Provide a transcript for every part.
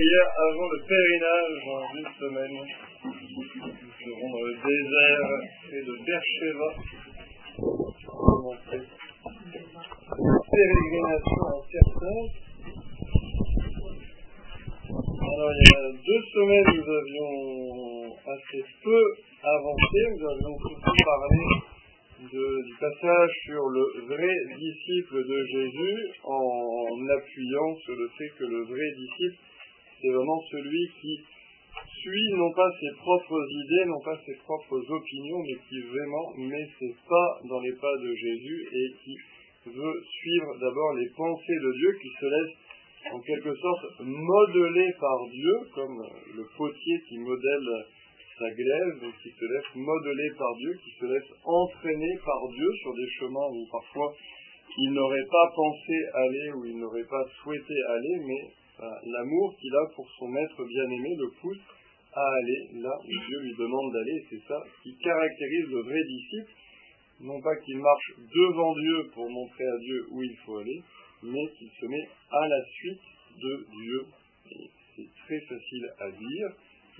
prière avant le pèlerinage dans une semaine. Nous serons dans le désert près de Bercheva. Pérégrination en certains. Alors, il y a deux semaines, nous avions assez peu avancé. Nous avions surtout parlé du passage sur le vrai disciple de Jésus en appuyant sur le fait que le vrai disciple, c'est vraiment celui qui suit non pas ses propres idées, non pas ses propres opinions, mais qui vraiment met ses pas dans les pas de Jésus et qui veut suivre d'abord les pensées de Dieu, qui se laisse en quelque sorte modeler par Dieu, comme le potier qui modèle sa glaive, qui se laisse modeler par Dieu, qui se laisse entraîner par Dieu sur des chemins où parfois il n'aurait pas pensé aller, où il n'aurait pas souhaité aller, mais l'amour qu'il a pour son maître bien-aimé le pousse à aller là où Dieu lui demande d'aller. C'est ça qui caractérise le vrai disciple, non pas qu'il marche devant Dieu pour montrer à Dieu où il faut aller, mais qu'il se met à la suite de Dieu. C'est très facile à dire,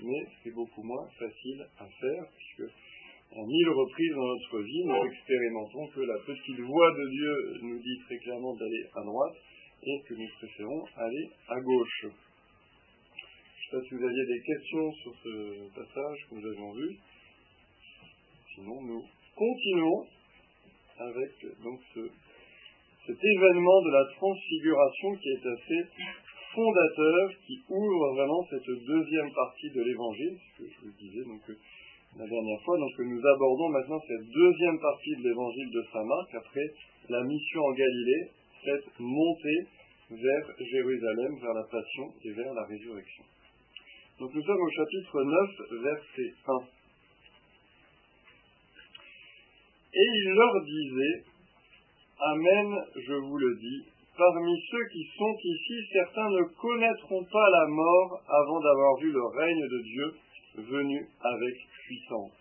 mais c'est beaucoup moins facile à faire, puisque en mille reprises dans notre vie, nous expérimentons que la petite voix de Dieu nous dit très clairement d'aller à droite, et que nous préférons aller à gauche. Je ne sais pas si vous aviez des questions sur ce passage que nous avons vu. Sinon, nous continuons avec donc ce, cet événement de la transfiguration qui est assez fondateur, qui ouvre vraiment cette deuxième partie de l'évangile, ce que je vous disais donc la dernière fois. Donc nous abordons maintenant cette deuxième partie de l'évangile de Saint Marc après la mission en Galilée, cette montée vers Jérusalem, vers la passion et vers la résurrection. Donc nous sommes au chapitre 9, verset 1. Et il leur disait, Amen, je vous le dis, parmi ceux qui sont ici, certains ne connaîtront pas la mort avant d'avoir vu le règne de Dieu venu avec puissance.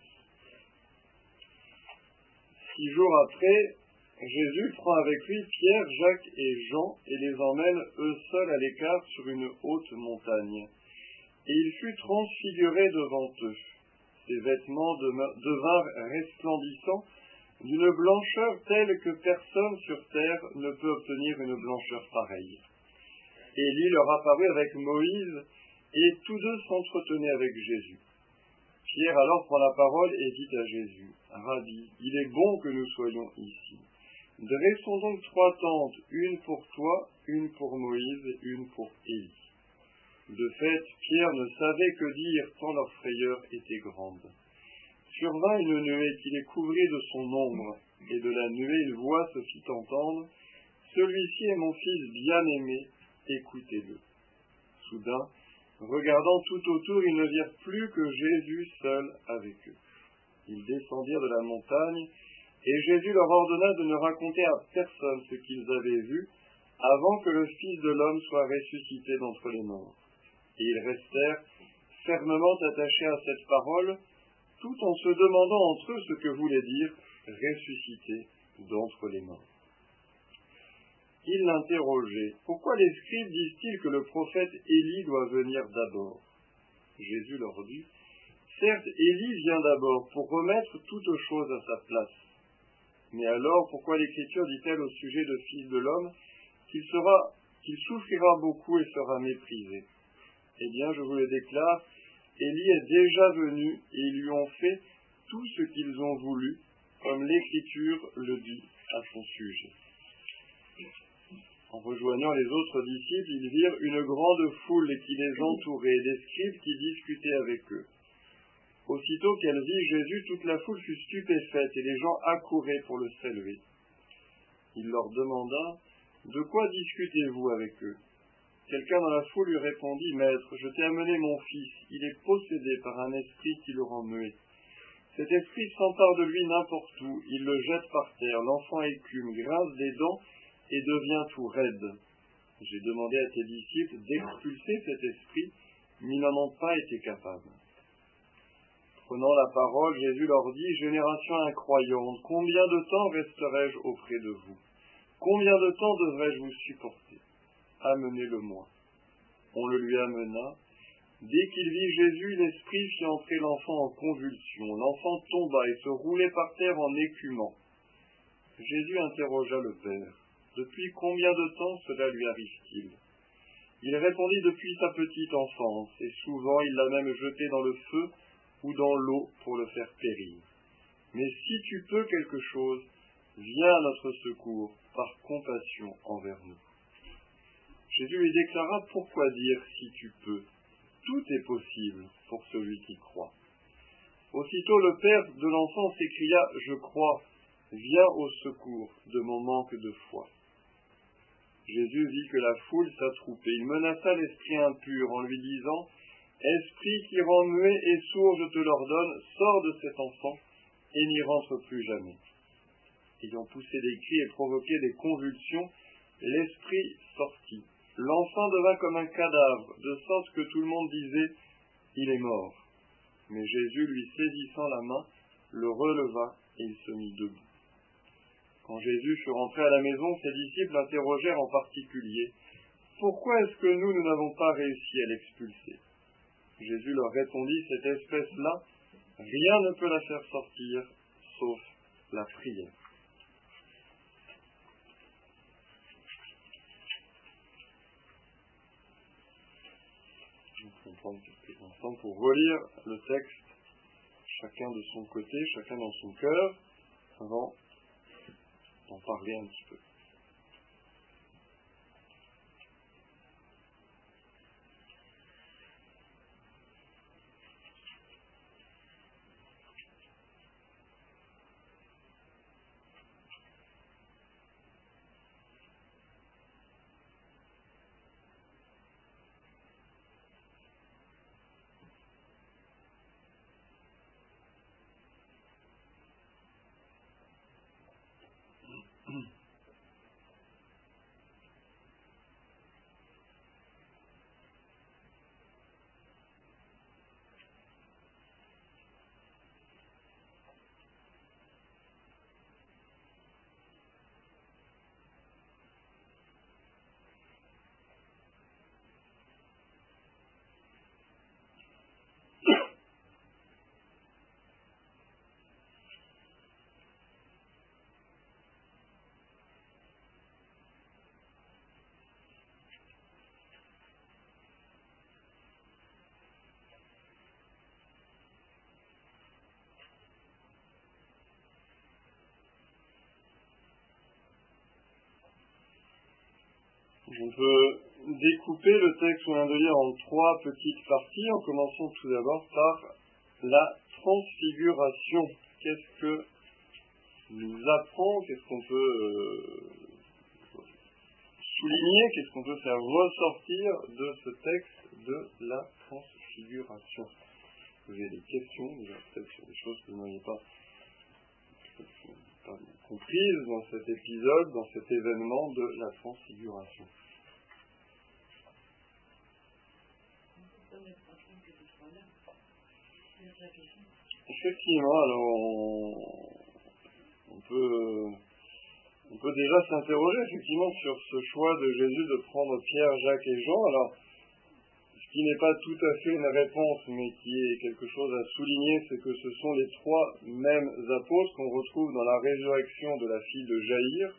Six jours après, Jésus prend avec lui Pierre, Jacques et Jean et les emmène eux seuls à l'écart sur une haute montagne. Et il fut transfiguré devant eux. Ses vêtements devinrent resplendissants d'une blancheur telle que personne sur terre ne peut obtenir une blancheur pareille. Élie leur apparut avec Moïse, et tous deux s'entretenaient avec Jésus. Pierre alors prend la parole et dit à Jésus, Rabbi, il est bon que nous soyons ici. Dressons donc trois tentes, une pour toi, une pour Moïse et une pour Élie. De fait, Pierre ne savait que dire tant leur frayeur était grande. Survint une nuée qui les couvrit de son ombre, et de la nuée une voix se fit entendre. Celui-ci est mon fils bien-aimé, écoutez-le. Soudain, regardant tout autour, ils ne virent plus que Jésus seul avec eux. Ils descendirent de la montagne, et Jésus leur ordonna de ne raconter à personne ce qu'ils avaient vu, avant que le Fils de l'homme soit ressuscité d'entre les morts. Et ils restèrent fermement attachés à cette parole, tout en se demandant entre eux ce que voulait dire ressuscité d'entre les morts. Ils l'interrogeaient. Pourquoi les scribes disent-ils que le prophète Élie doit venir d'abord? Jésus leur dit Certes, Élie vient d'abord pour remettre toutes choses à sa place. Mais alors, pourquoi l'Écriture dit-elle au sujet de Fils de l'homme qu'il souffrira beaucoup et sera méprisé? Eh bien, je vous le déclare, Élie est déjà venu et ils lui ont fait tout ce qu'ils ont voulu, comme l'Écriture le dit à son sujet. En rejoignant les autres disciples, ils virent une grande foule qui les entourait, des scribes qui discutaient avec eux. Aussitôt qu'elle vit Jésus, toute la foule fut stupéfaite et les gens accouraient pour le saluer. Il leur demanda De quoi discutez-vous avec eux? Quelqu'un dans la foule lui répondit Maître, je t'ai amené mon fils, il est possédé par un esprit qui le rend muet. Cet esprit s'empare de lui n'importe où, il le jette par terre, l'enfant écume, grince des dents et devient tout raide. J'ai demandé à tes disciples d'expulser cet esprit, mais ils n'en ont pas été capables. Prenant la parole, Jésus leur dit, Génération incroyante, combien de temps resterai-je auprès de vous? Combien de temps devrais-je vous supporter? Amenez-le-moi. on le lui amena. Dès qu'il vit Jésus, l'esprit fit entrer l'enfant en convulsion. L'enfant tomba et se roulait par terre en écumant. Jésus interrogea le Père. Depuis combien de temps cela lui arrive-t-il? Il répondit depuis sa petite enfance, et souvent il l'a même jeté dans le feu ou dans l'eau pour le faire périr. Mais si tu peux quelque chose, viens à notre secours par compassion envers nous. Jésus lui déclara pourquoi dire si tu peux? Tout est possible pour celui qui croit. Aussitôt le père de l'enfant s'écria Je crois, viens au secours de mon manque de foi. Jésus vit que la foule s'attroupait. Il menaça l'esprit impur en lui disant Esprit qui rend muet et sourd, je te l'ordonne, sors de cet enfant et n'y rentre plus jamais. Ayant poussé des cris et provoqué des convulsions, l'esprit sortit. L'enfant devint comme un cadavre, de sorte que tout le monde disait Il est mort. Mais Jésus, lui saisissant la main, le releva et il se mit debout. Quand Jésus fut rentré à la maison, ses disciples l'interrogèrent en particulier Pourquoi est-ce que nous, nous n'avons pas réussi à l'expulser? Jésus leur répondit Cette espèce-là, rien ne peut la faire sortir, sauf la prière. On prendre quelques instants pour relire le texte, chacun de son côté, chacun dans son cœur, avant d'en parler un petit peu. On peut découper le texte de lire en trois petites parties, en commençant tout d'abord par la transfiguration. Qu'est-ce que nous apprend, qu'est-ce qu'on peut euh, souligner, qu'est-ce qu'on peut faire ressortir de ce texte de la transfiguration? Vous avez des questions, peut-être sur des choses que vous pas, pas comprises dans cet épisode, dans cet événement de la transfiguration. Effectivement, alors on, peut, déjà s'interroger effectivement sur ce choix de Jésus de prendre Pierre, Jacques et Jean. Alors, ce qui n'est pas tout à fait une réponse, mais qui est quelque chose à souligner, c'est que ce sont les trois mêmes apôtres qu'on retrouve dans la résurrection de la fille de Jaïr,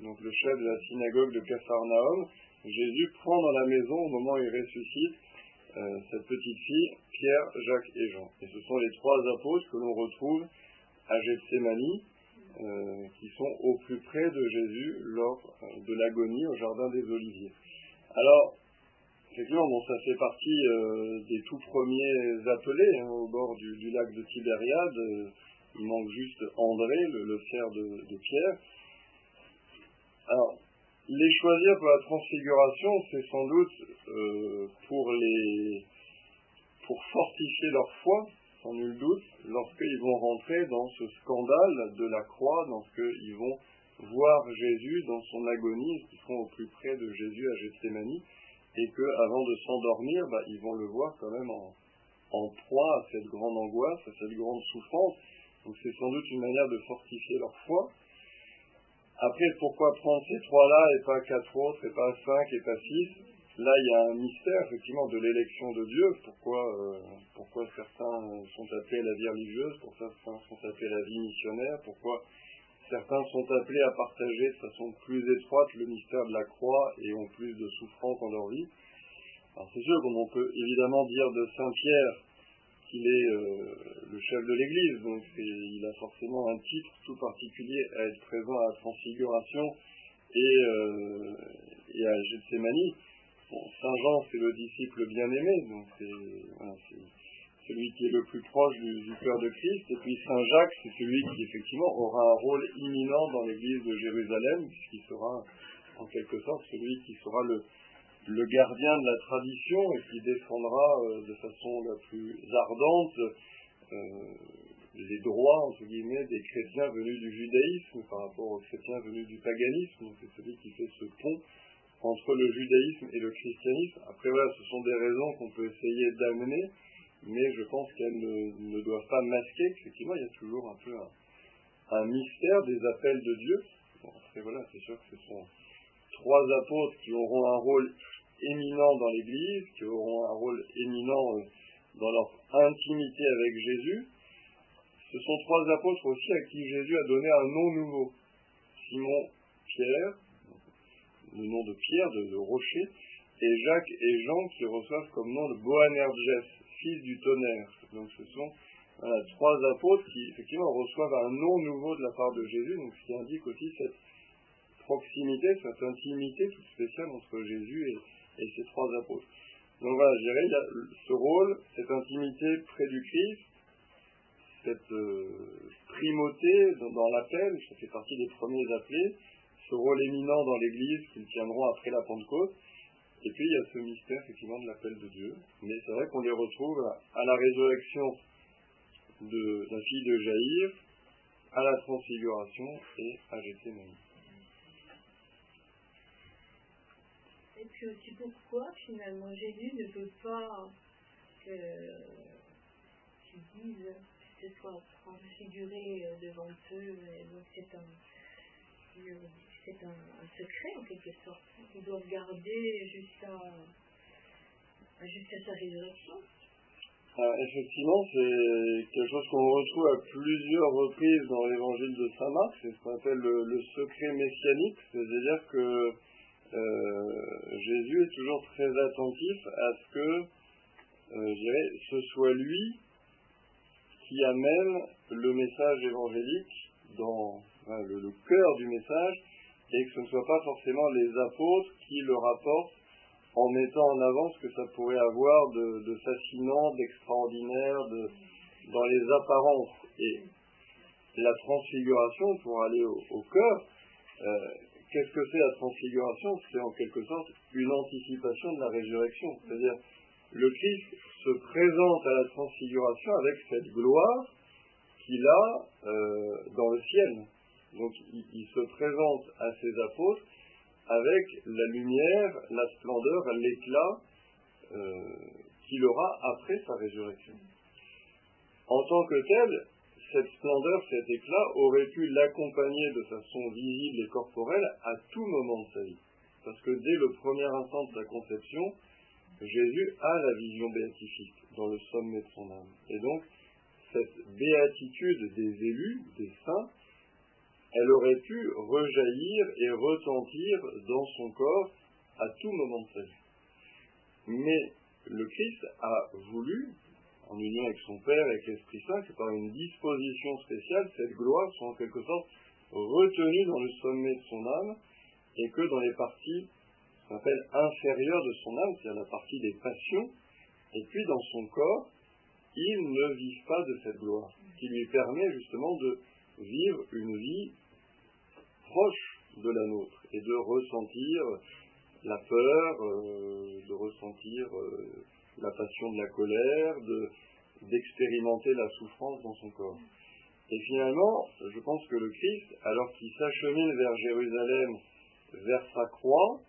donc le chef de la synagogue de Capharnaüm. Jésus prend dans la maison, au moment où il ressuscite, euh, cette petite fille, Pierre, Jacques et Jean. Et ce sont les trois apôtres que l'on retrouve à Gethsemane, euh, qui sont au plus près de Jésus lors euh, de l'agonie au Jardin des Oliviers. Alors, effectivement, bon, ça fait partie des tout premiers appelés hein, au bord du, lac de Tibériade. il manque juste André, le, frère de, Pierre. Alors, les choisir pour la transfiguration, c'est sans doute euh, pour les pour fortifier leur foi, sans nul doute, lorsqu'ils vont rentrer dans ce scandale de la croix, dans ce qu'ils vont voir Jésus dans son agonie, qu'ils seront au plus près de Jésus à Gethsemane, et qu'avant de s'endormir, bah, ils vont le voir quand même en proie à cette grande angoisse, à cette grande souffrance. Donc c'est sans doute une manière de fortifier leur foi. Après, pourquoi prendre ces trois-là et pas quatre autres, et pas cinq, et pas six? Là, il y a un mystère, effectivement, de l'élection de Dieu. Pourquoi, euh, pourquoi certains sont appelés à la vie religieuse, pourquoi certains sont appelés à la vie missionnaire, pourquoi certains sont appelés à partager de façon plus étroite le mystère de la croix et ont plus de souffrance dans leur vie? Alors c'est sûr qu'on peut évidemment dire de Saint Pierre qu'il est euh, le chef de l'Église, donc il a forcément un titre tout particulier à être présent à la Transfiguration et, euh, et à Gethsemane. Saint Jean, c'est le disciple bien-aimé, donc c'est celui qui est le plus proche du, cœur de Christ. Et puis Saint Jacques, c'est celui qui effectivement aura un rôle imminent dans l'église de Jérusalem, puisqu'il sera en quelque sorte celui qui sera le, le gardien de la tradition et qui défendra euh, de façon la plus ardente euh, les droits, entre guillemets, des chrétiens venus du judaïsme par rapport aux chrétiens venus du paganisme. C'est celui qui fait ce pont entre le judaïsme et le christianisme. Après, voilà, ce sont des raisons qu'on peut essayer d'amener, mais je pense qu'elles ne, doivent pas masquer qu'effectivement, il y a toujours un peu un, mystère des appels de Dieu. après, voilà, c'est sûr que ce sont trois apôtres qui auront un rôle éminent dans l'Église, qui auront un rôle éminent euh, dans leur intimité avec Jésus. Ce sont trois apôtres aussi à qui Jésus a donné un nom nouveau. Simon, Pierre, le nom de Pierre, de, Rocher, et Jacques et Jean qui reçoivent comme nom le Boanerges, fils du tonnerre. Donc ce sont trois apôtres qui effectivement reçoivent un nom nouveau de la part de Jésus, donc ce qui indique aussi cette proximité, cette intimité toute spéciale entre Jésus et, ces trois apôtres. Donc voilà, je dirais, il y a ce rôle, cette intimité près du Christ, cette euh, primauté dans, dans l'appel, ça fait partie des premiers appelés, ce rôle éminent dans l'Église qu'ils tiendront après la Pentecôte. Et puis il y a ce mystère effectivement de l'appel de Dieu. Mais c'est vrai qu'on les retrouve à la résurrection de la fille de Jaïr, à la transfiguration et à Gethsemane. Puis aussi pourquoi finalement? Jésus ne veut pas que qu'ils disent que ce soit transfiguré devant eux. donc c'est un c'est un, secret en quelque sorte, qu'ils doivent garder jusqu'à jusqu'à sa résurrection. Effectivement, c'est quelque chose qu'on retrouve à plusieurs reprises dans l'évangile de Saint Marc, c'est ce qu'on appelle le, secret messianique, c'est-à-dire que euh, Jésus est toujours très attentif à ce que, euh, je dirais, ce soit lui qui amène le message évangélique dans le, cœur du message, et que ce ne soit pas forcément les apôtres qui le rapportent en mettant en avant ce que ça pourrait avoir de, fascinant, d'extraordinaire, de, dans les apparences. Et la transfiguration, pour aller au, cœur, euh, qu'est-ce que c'est la transfiguration C'est en quelque sorte une anticipation de la résurrection. C'est-à-dire, le Christ se présente à la transfiguration avec cette gloire qu'il a euh, dans le ciel. Donc il, se présente à ses apôtres avec la lumière, la splendeur, l'éclat euh, qu'il aura après sa résurrection. En tant que tel, cette splendeur, cet éclat aurait pu l'accompagner de façon visible et corporelle à tout moment de sa vie. Parce que dès le premier instant de sa conception, Jésus a la vision béatifique dans le sommet de son âme. Et donc, cette béatitude des élus, des saints, elle aurait pu rejaillir et retentir dans son corps à tout moment de sa vie. Mais le Christ a voulu, en union avec son Père et avec l'Esprit Saint, que par une disposition spéciale, cette gloire soit en quelque sorte retenue dans le sommet de son âme, et que dans les parties qu'on appelle inférieures de son âme, c'est-à-dire la partie des passions, et puis dans son corps, il ne vive pas de cette gloire, qui lui permet justement de vivre une vie proche de la nôtre et de ressentir la peur, euh, de ressentir euh, la passion de la colère, d'expérimenter la souffrance dans son corps. Et finalement, je pense que le Christ, alors qu'il s'achemine vers Jérusalem, vers sa croix,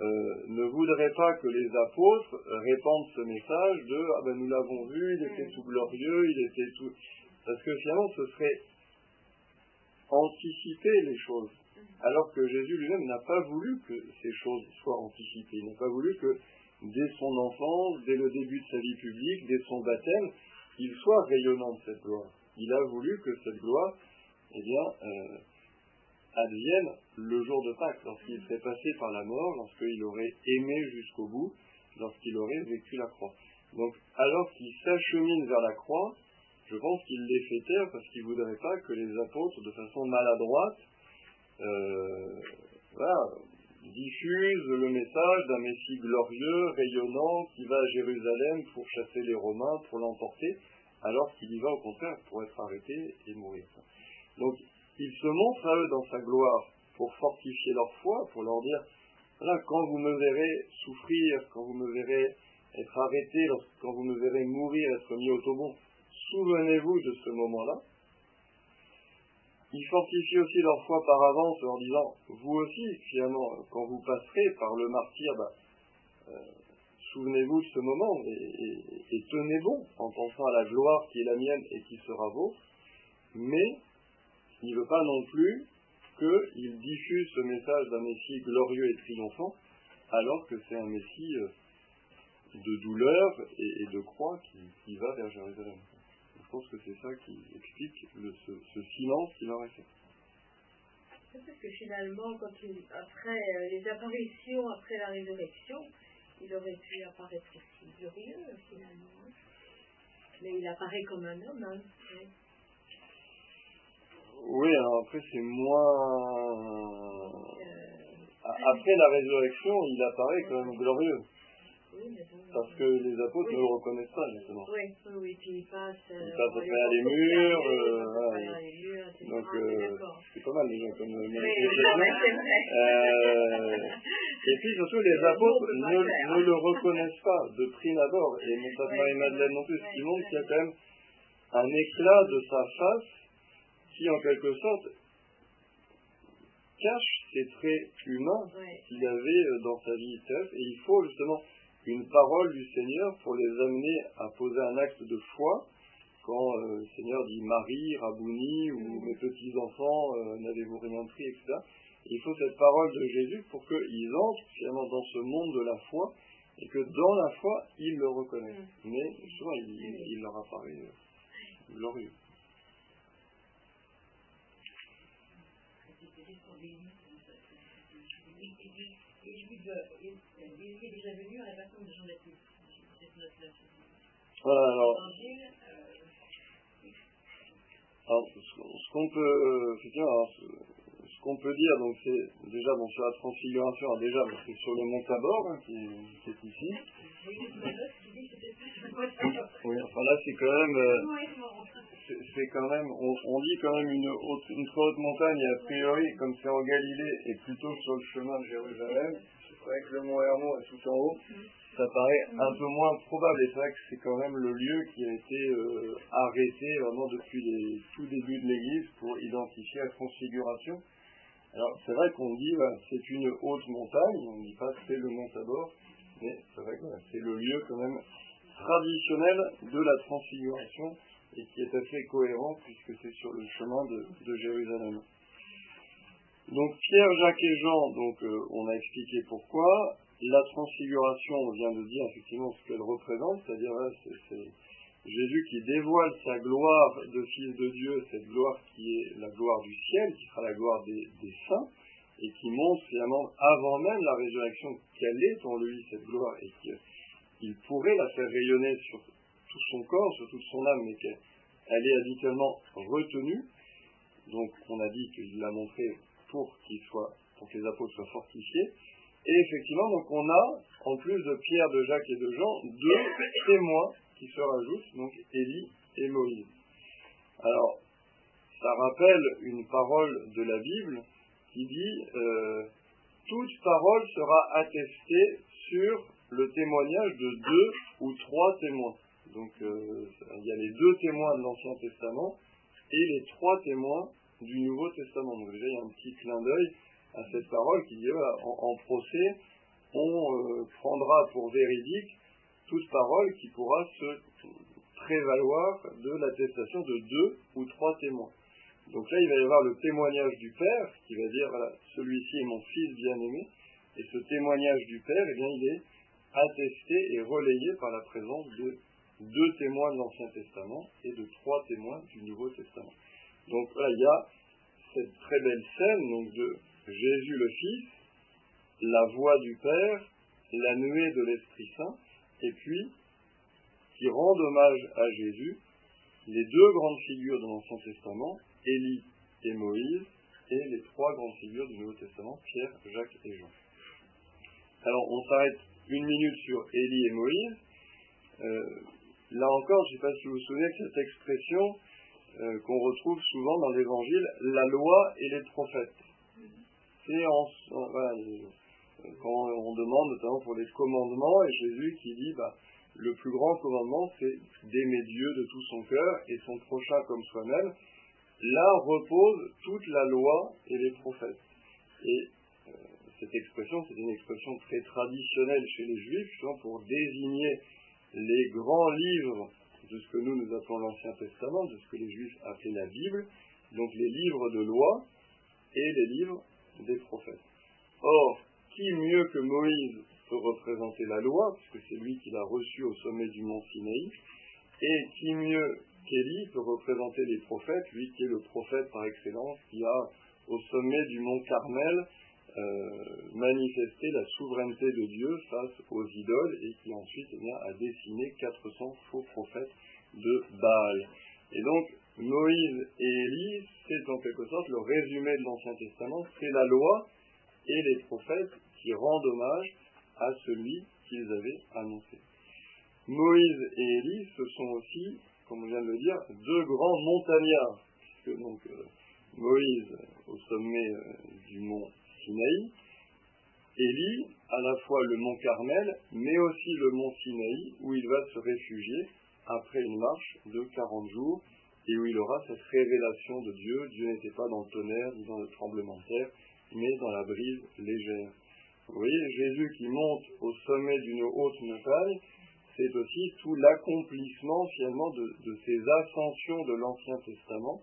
euh, ne voudrait pas que les apôtres répandent ce message de ah ben nous l'avons vu, il était tout glorieux, il était tout parce que finalement ce serait anticiper les choses. alors que Jésus lui-même n'a pas voulu que ces choses soient anticipées. Il n'a pas voulu que dès son enfance, dès le début de sa vie publique, dès son baptême, il soit rayonnant de cette gloire. Il a voulu que cette gloire, eh bien, euh, advienne le jour de Pâques, lorsqu'il serait passé par la mort, lorsqu'il aurait aimé jusqu'au bout, lorsqu'il aurait vécu la croix. Donc, alors qu'il s'achemine vers la croix, je pense qu'il les fait taire parce qu'il ne voudrait pas que les apôtres, de façon maladroite, euh, diffusent le message d'un Messie glorieux, rayonnant, qui va à Jérusalem pour chasser les Romains, pour l'emporter, alors qu'il y va au contraire pour être arrêté et mourir. Donc, il se montre à eux dans sa gloire pour fortifier leur foi, pour leur dire, voilà, quand vous me verrez souffrir, quand vous me verrez être arrêté, quand vous me verrez mourir, être mis au tombeau, souvenez-vous de ce moment-là. Il fortifie aussi leur foi par avance en disant, vous aussi, finalement, quand vous passerez par le martyr, bah, euh, souvenez-vous de ce moment et, tenez bon en pensant à la gloire qui est la mienne et qui sera vôtre. Mais il ne veut pas non plus qu'il diffuse ce message d'un Messie glorieux et triomphant, alors que c'est un Messie euh, de douleur et, de croix qui, va vers Jérusalem. Je pense que c'est ça qui explique ce, silence qu'il aurait fait. Parce que finalement, quand après euh, les apparitions, après la résurrection, il aurait pu apparaître aussi glorieux finalement. Hein. Mais il apparaît comme un homme. Hein. Oui, alors après c'est moins. Euh, après la résurrection, il apparaît quand même glorieux. Parce que les apôtres ne le reconnaissent pas, justement. Oui, oui, puis ils passent. Euh, ils passent à travers les murs. donc, c'est pas mal déjà comme euh, et puis surtout, les apôtres ne, ne, le reconnaissent pas de prime abord, et Montag Marie-Madeleine non plus, ce qui montre qu'il y a quand même un éclat de sa face qui, en quelque sorte, cache ces traits humains qu'il avait euh, dans sa vie et il faut justement une parole du Seigneur pour les amener à poser un acte de foi quand euh, le Seigneur dit Marie, Rabouni ou mes petits-enfants, euh, n'avez-vous rien pris, etc. il faut cette parole de Jésus pour qu'ils entrent finalement dans ce monde de la foi et que dans la foi, ils le reconnaissent. Mais souvent, il, leur apparaît euh, glorieux. il est déjà venu à la personne de Jean-Baptiste. Voilà, alors. alors ce qu'on peut, ce qu'on peut dire, donc c'est déjà bon, sur la transfiguration, déjà c'est sur le mont Tabor hein, qui, qui, est ici. Oui, enfin là c'est quand même, euh, c'est quand même, on, dit quand même une, haute, très haute montagne et a priori comme c'est en Galilée et plutôt sur le chemin de Jérusalem, c'est vrai que le mont Hermon est tout en haut, ça paraît un peu moins probable. Et c'est vrai que c'est quand même le lieu qui a été euh, arrêté vraiment depuis les tout débuts de l'Église pour identifier la transfiguration. Alors c'est vrai qu'on dit c'est une haute montagne, on ne dit pas que c'est le mont Tabor, mais c'est vrai que c'est le lieu quand même traditionnel de la transfiguration et qui est assez cohérent puisque c'est sur le chemin de Jérusalem. Donc Pierre, Jacques et Jean, donc euh, on a expliqué pourquoi. La transfiguration, on vient de dire effectivement ce qu'elle représente, c'est-à-dire c'est Jésus qui dévoile sa gloire de Fils de Dieu, cette gloire qui est la gloire du ciel, qui sera la gloire des, saints, et qui montre finalement avant même la résurrection qu'elle est en lui, cette gloire, et qu'il pourrait la faire rayonner sur tout son corps, sur toute son âme, mais qu'elle est habituellement retenue. Donc on a dit qu'il l'a montré pour qu'ils soient, pour que les apôtres soient fortifiés. Et effectivement, donc on a, en plus de Pierre, de Jacques et de Jean, deux témoins qui se rajoutent, donc Élie et Moïse. Alors, ça rappelle une parole de la Bible qui dit euh, toute parole sera attestée sur le témoignage de deux ou trois témoins. Donc euh, il y a les deux témoins de l'Ancien Testament et les trois témoins du Nouveau Testament. Donc déjà, il y a un petit clin d'œil à cette parole qui dit, en, procès, on euh, prendra pour véridique toute parole qui pourra se prévaloir de l'attestation de deux ou trois témoins. Donc là, il va y avoir le témoignage du Père qui va dire, celui-ci est mon fils bien-aimé. Et ce témoignage du Père, eh bien, il est attesté et relayé par la présence de deux témoins de l'Ancien Testament et de trois témoins du Nouveau Testament. Donc là, il y a cette très belle scène donc, de Jésus le Fils, la voix du Père, la nuée de l'Esprit Saint, et puis, qui rendent hommage à Jésus, les deux grandes figures de l'Ancien Testament, Élie et Moïse, et les trois grandes figures du Nouveau Testament, Pierre, Jacques et Jean. Alors, on s'arrête une minute sur Élie et Moïse. Euh, là encore, je ne sais pas si vous vous souvenez de cette expression euh, qu'on retrouve souvent dans l'Évangile, la loi et les prophètes. C'est en, voilà, quand on demande notamment pour les commandements, et Jésus qui dit, bah, le plus grand commandement, c'est d'aimer Dieu de tout son cœur et son prochain comme soi-même. Là repose toute la loi et les prophètes. Et euh, cette expression, c'est une expression très traditionnelle chez les Juifs, pour désigner les grands livres de ce que nous nous appelons l'Ancien Testament, de ce que les Juifs appelaient la Bible, donc les livres de loi et les livres des prophètes. Or, qui mieux que Moïse peut représenter la loi, puisque c'est lui qui l'a reçue au sommet du mont Sinaï, et qui mieux qu'Élie peut représenter les prophètes, lui qui est le prophète par excellence, qui a au sommet du mont Carmel euh, manifesté la souveraineté de Dieu face aux idoles et qui ensuite eh a dessiné 400 faux prophètes de Baal. Et donc, Moïse et Élie, c'est en quelque sorte le résumé de l'Ancien Testament, c'est la loi et les prophètes qui rendent hommage à celui qu'ils avaient annoncé. Moïse et Élie, ce sont aussi, comme on vient de le dire, deux grands montagnards, puisque donc euh, Moïse au sommet euh, du mont Sinaï, Élie à la fois le mont Carmel, mais aussi le mont Sinaï, où il va se réfugier après une marche de 40 jours, et où il aura cette révélation de Dieu. Dieu n'était pas dans le tonnerre ni dans le tremblement de terre, mais dans la brise légère. Vous voyez, Jésus qui monte au sommet d'une haute montagne, c'est aussi tout l'accomplissement finalement de, ces ascensions de l'Ancien Testament,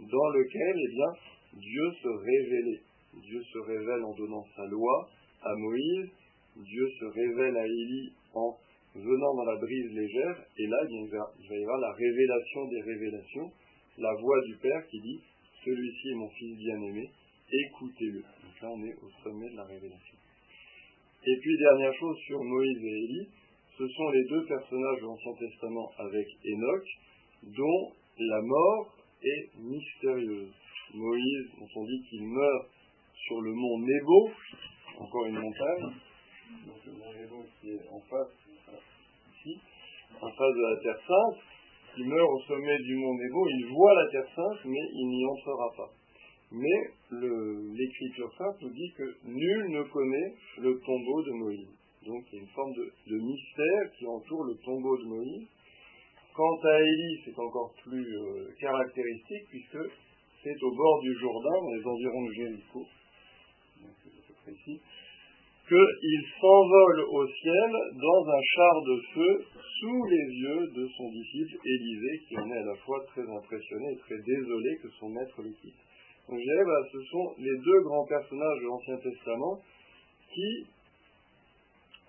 dans lequel eh bien, Dieu se révélait. Dieu se révèle en donnant sa loi à Moïse, Dieu se révèle à Élie en venant dans la brise légère, et là il y avoir la révélation des révélations, la voix du Père qui dit Celui-ci est mon Fils bien-aimé, écoutez-le. Donc là on est au sommet de la révélation. Et puis, dernière chose sur Moïse et Élie, ce sont les deux personnages de l'Ancien Testament avec Enoch, dont la mort est mystérieuse. Moïse, dont on dit qu'il meurt sur le mont Nebo, encore une montagne, donc le mont Nebo qui est en face, ici, en face de la Terre Sainte, il meurt au sommet du mont Nebo, il voit la Terre Sainte, mais il n'y entrera pas. Mais l'Écriture sainte nous dit que nul ne connaît le tombeau de Moïse. Donc il y a une forme de, mystère qui entoure le tombeau de Moïse. Quant à Élie, c'est encore plus euh, caractéristique puisque c'est au bord du Jourdain, dans les environs de Jéricho, qu'il s'envole au ciel dans un char de feu sous les yeux de son disciple Élisée, qui en est à la fois très impressionné et très désolé que son maître le quitte. Donc je ce sont les deux grands personnages de l'Ancien Testament qui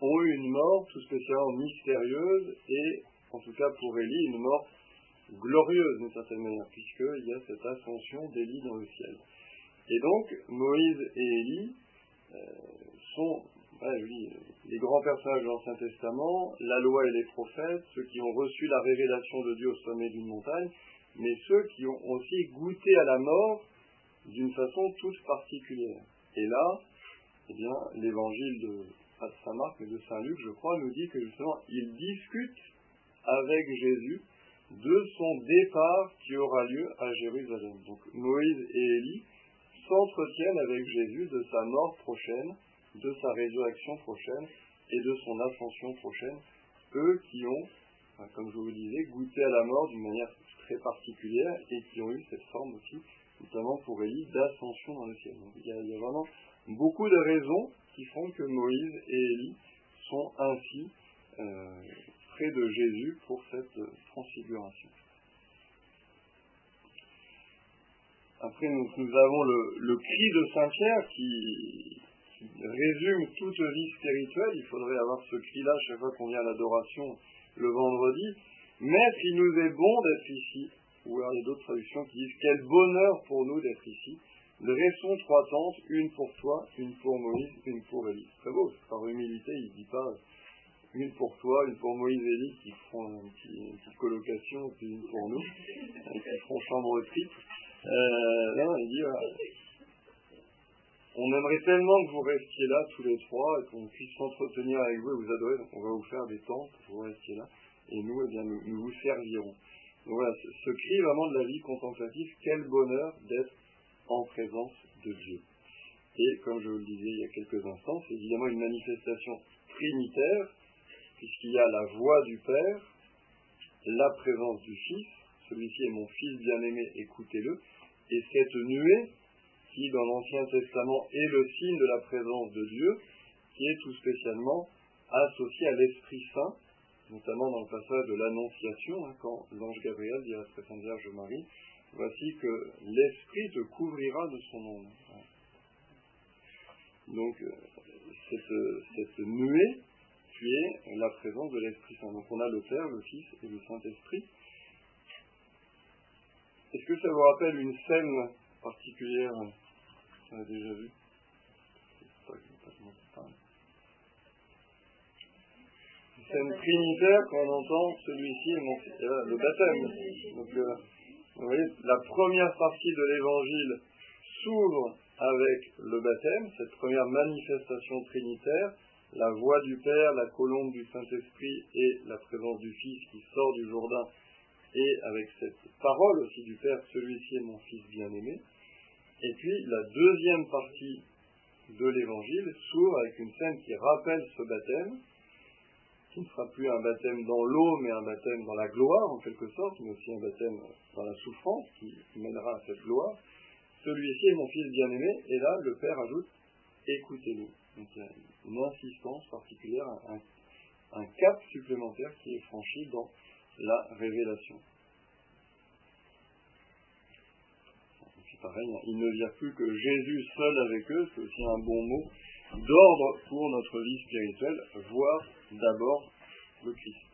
ont eu une mort tout spécialement mystérieuse et, en tout cas pour Élie, une mort glorieuse d'une certaine manière, puisqu'il y a cette ascension d'Élie dans le ciel. Et donc, Moïse et Élie sont les grands personnages de l'Ancien Testament, la loi et les prophètes, ceux qui ont reçu la révélation de Dieu au sommet d'une montagne, mais ceux qui ont aussi goûté à la mort d'une façon toute particulière. Et là, eh bien, l'évangile de, pas de Saint Marc, mais de Saint Luc, je crois, nous dit que justement, il discute avec Jésus de son départ qui aura lieu à Jérusalem. Donc Moïse et Élie s'entretiennent avec Jésus de sa mort prochaine, de sa résurrection prochaine et de son ascension prochaine, eux qui ont, comme je vous le disais, goûté à la mort d'une manière très particulière et qui ont eu cette forme aussi notamment pour Élie, d'ascension dans le ciel. il, y a, vraiment beaucoup de raisons qui font que Moïse et Élie sont ainsi euh, près de Jésus pour cette transfiguration. Après, nous, avons le, cri de Saint-Pierre qui, qui résume toute vie spirituelle. Il faudrait avoir ce cri-là chaque fois qu'on vient à l'adoration le vendredi. Maître, il nous est bon d'être ici. Ou alors il y a d'autres traductions qui disent Quel bonheur pour nous d'être ici. Dressons trois tentes, une pour toi, une pour Moïse, une pour Élie. Très beau, par humilité, il ne dit pas une pour toi, une pour Moïse et Élie qui feront une petite colocation, puis une pour nous, qui feront chambre triple. Euh, non, il dit voilà. On aimerait tellement que vous restiez là tous les trois et qu'on puisse s'entretenir avec vous et vous adorer, donc on va vous faire des tentes pour que vous restiez là. Et nous, eh bien, nous, nous vous servirons. Donc voilà, ce, ce cri vraiment de la vie contemplative, quel bonheur d'être en présence de Dieu. Et comme je vous le disais il y a quelques instants, c'est évidemment une manifestation trinitaire, puisqu'il y a la voix du Père, la présence du Fils, celui-ci est mon Fils bien-aimé, écoutez-le, et cette nuée qui, dans l'Ancien Testament, est le signe de la présence de Dieu, qui est tout spécialement associée à l'Esprit Saint, notamment dans le passage de l'Annonciation, hein, quand l'ange Gabriel dit à la très Sainte Vierge Marie, voici que l'Esprit te couvrira de son ombre. Donc, euh, cette, cette nuée, tu es la présence de l'Esprit Saint. Donc, on a le Père, le Fils et le Saint-Esprit. Est-ce que ça vous rappelle une scène particulière On a déjà vu Une scène trinitaire qu'on entend, celui-ci euh, le baptême. Donc, euh, vous voyez, la première partie de l'évangile s'ouvre avec le baptême, cette première manifestation trinitaire, la voix du Père, la colombe du Saint-Esprit et la présence du Fils qui sort du Jourdain, et avec cette parole aussi du Père, celui-ci est mon Fils bien-aimé. Et puis la deuxième partie de l'évangile s'ouvre avec une scène qui rappelle ce baptême, qui ne sera plus un baptême dans l'eau, mais un baptême dans la gloire, en quelque sorte, mais aussi un baptême dans la souffrance, qui mènera à cette gloire. Celui-ci est mon fils bien-aimé, et là, le Père ajoute, écoutez-nous. Donc il y a une insistance particulière, un, un cap supplémentaire qui est franchi dans la révélation. Puis pareil, il ne vient plus que Jésus seul avec eux, c'est aussi un bon mot d'ordre pour notre vie spirituelle, voir d'abord le Christ.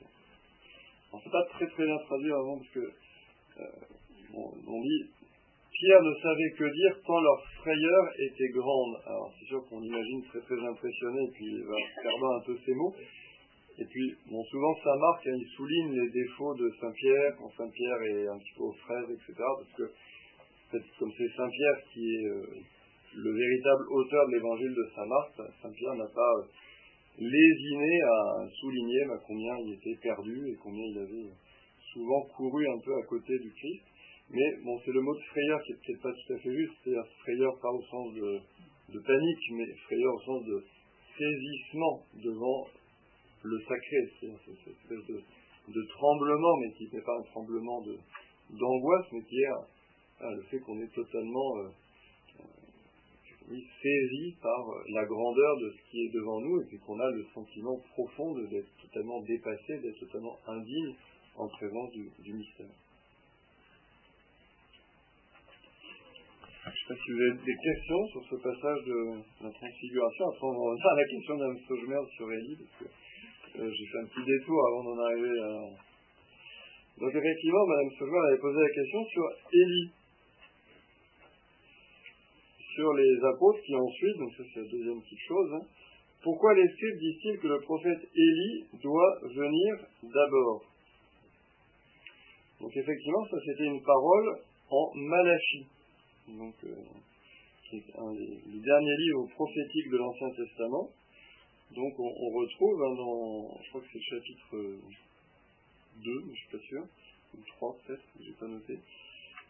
On ne pas très très bien traduire avant parce que euh, on, dit Pierre ne savait que dire tant leur frayeur était grande. Alors c'est sûr qu'on imagine très très impressionné puis va perdant un peu ses mots. Et puis, bon, souvent marque, hein, il souligne les défauts de Saint-Pierre, quand Saint-Pierre est un petit peu aux fraises, etc. Parce que, comme c'est Saint-Pierre qui est euh, le véritable auteur de l'évangile de Saint-Marc, Saint-Pierre n'a pas euh, lésiné à souligner bah, combien il était perdu et combien il avait souvent couru un peu à côté du Christ. Mais bon, c'est le mot de frayeur qui est peut-être pas tout à fait juste, c'est-à-dire frayeur pas au sens de, de panique, mais frayeur au sens de saisissement devant le sacré, cette espèce de, de, tremblement, mais qui n'est pas un tremblement d'angoisse, mais qui est ah, le fait qu'on est totalement euh, oui, saisi par la grandeur de ce qui est devant nous, et puis qu'on a le sentiment profond d'être totalement dépassé, d'être totalement indigne en présence du, mystère. Je ne sais pas si vous avez des questions sur ce passage de la transfiguration. Après, on va à la question d'un Saugemer sur Élie, parce que euh, j'ai fait un petit détour avant d'en arriver à. Donc, effectivement, Mme Saugemer avait posé la question sur Élie. Sur les apôtres qui ensuite, donc ça c'est la deuxième petite chose, hein, pourquoi les scribes disent-ils que le prophète Élie doit venir d'abord? Donc, effectivement, ça c'était une parole en Malachie donc, euh, un des, derniers livres prophétiques de l'Ancien Testament. Donc on, on retrouve hein, dans, je crois que c'est chapitre 2, mais je suis pas sûr, ou 3 peut-être, j'ai pas noté.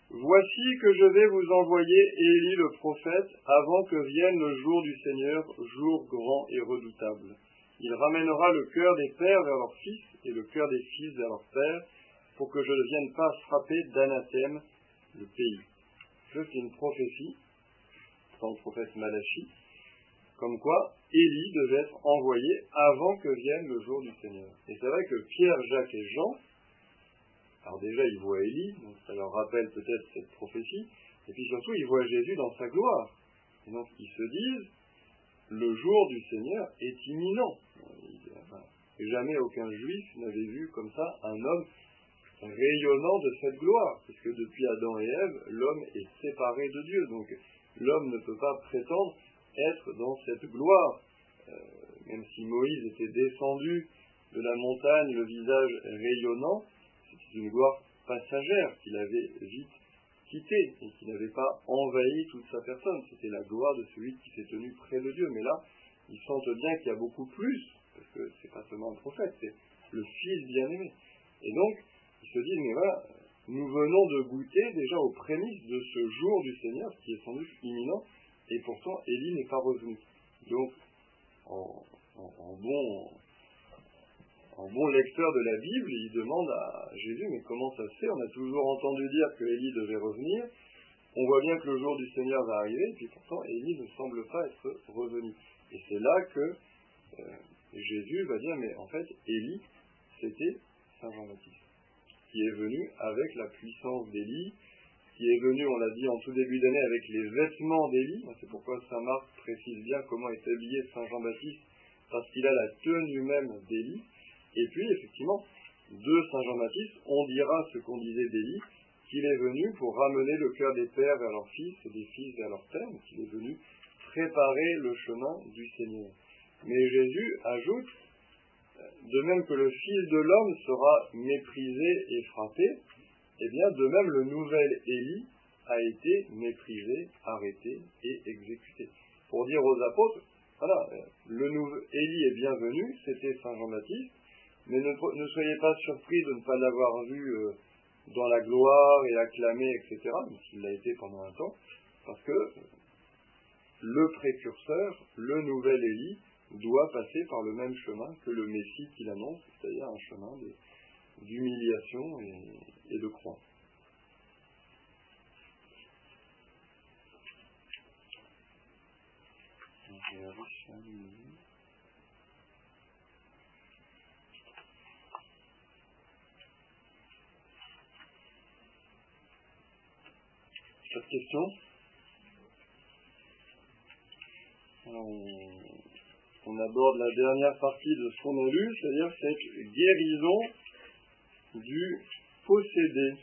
Voici que je vais vous envoyer Élie le prophète avant que vienne le jour du Seigneur, jour grand et redoutable. Il ramènera le cœur des pères vers leurs fils et le cœur des fils vers leurs pères, pour que je ne vienne pas frapper d'anathème le pays c'est une prophétie, dans le prophète Malachi, comme quoi Élie devait être envoyé avant que vienne le jour du Seigneur. Et c'est vrai que Pierre, Jacques et Jean, alors déjà ils voient Élie, donc ça leur rappelle peut-être cette prophétie, Et puis surtout, ils voient Jésus dans sa gloire. Et donc, ils se disent, le jour du Seigneur est imminent. jamais aucun juif n'avait vu comme ça un homme rayonnant de cette gloire, puisque depuis Adam et Ève, l'homme est séparé de Dieu. Donc, l'homme ne peut pas prétendre être dans cette gloire. Euh, même si Moïse était descendu de la montagne, le visage rayonnant, c'était une gloire passagère qu'il avait vite quittée et qui n'avait pas envahi toute sa personne. C'était la gloire de celui qui s'est tenu près de Dieu. Mais là, ils sentent bien qu'il y a beaucoup plus, parce que c'est pas seulement un prophète, c'est le Fils bien-aimé. Et donc, ils se disent, mais voilà, nous venons de goûter déjà aux prémices de ce jour du Seigneur, qui est sans doute imminent, et pourtant Élie n'est pas revenu. Donc, en, bon, lecteur de la Bible, il demande à Jésus, mais comment ça se fait? On a toujours entendu dire que Élie devait revenir. On voit bien que le jour du Seigneur va arriver, et puis pourtant Élie ne semble pas être revenu. Et c'est là que euh, Jésus va dire, mais en fait, Élie, c'était Saint Jean-Baptiste, qui est venu avec la puissance d'Élie, qui est venu, on l'a dit en tout début d'année, avec les vêtements d'Élie. C'est pourquoi Saint Marc précise bien comment est habillé Saint Jean-Baptiste, parce qu'il a la tenue même d'Élie. Et puis, effectivement, de Saint Jean-Baptiste, on dira ce qu'on disait d'Élie, qu'il est venu pour ramener le cœur des pères vers leurs fils et des fils vers leurs pères, qu'il est venu préparer le chemin du Seigneur. Mais Jésus ajoute, de même que le Fils de l'homme sera méprisé et frappé, eh bien, de même, le nouvel Élie a été méprisé, arrêté et exécuté. Pour dire aux apôtres, voilà, le nouvel Élie est bienvenu, c'était Saint Jean-Baptiste, mais ne, soyez pas surpris de ne pas l'avoir vu euh, dans la gloire et acclamé, etc., même s'il l'a été pendant un temps, parce que le précurseur, le nouvel Élie, doit passer par le même chemin que le Messie qu'il annonce, c'est-à-dire un chemin de, d'humiliation et, de croix. Cette question on, on aborde la dernière partie de ce qu'on a lu, c'est-à-dire cette guérison du possédé.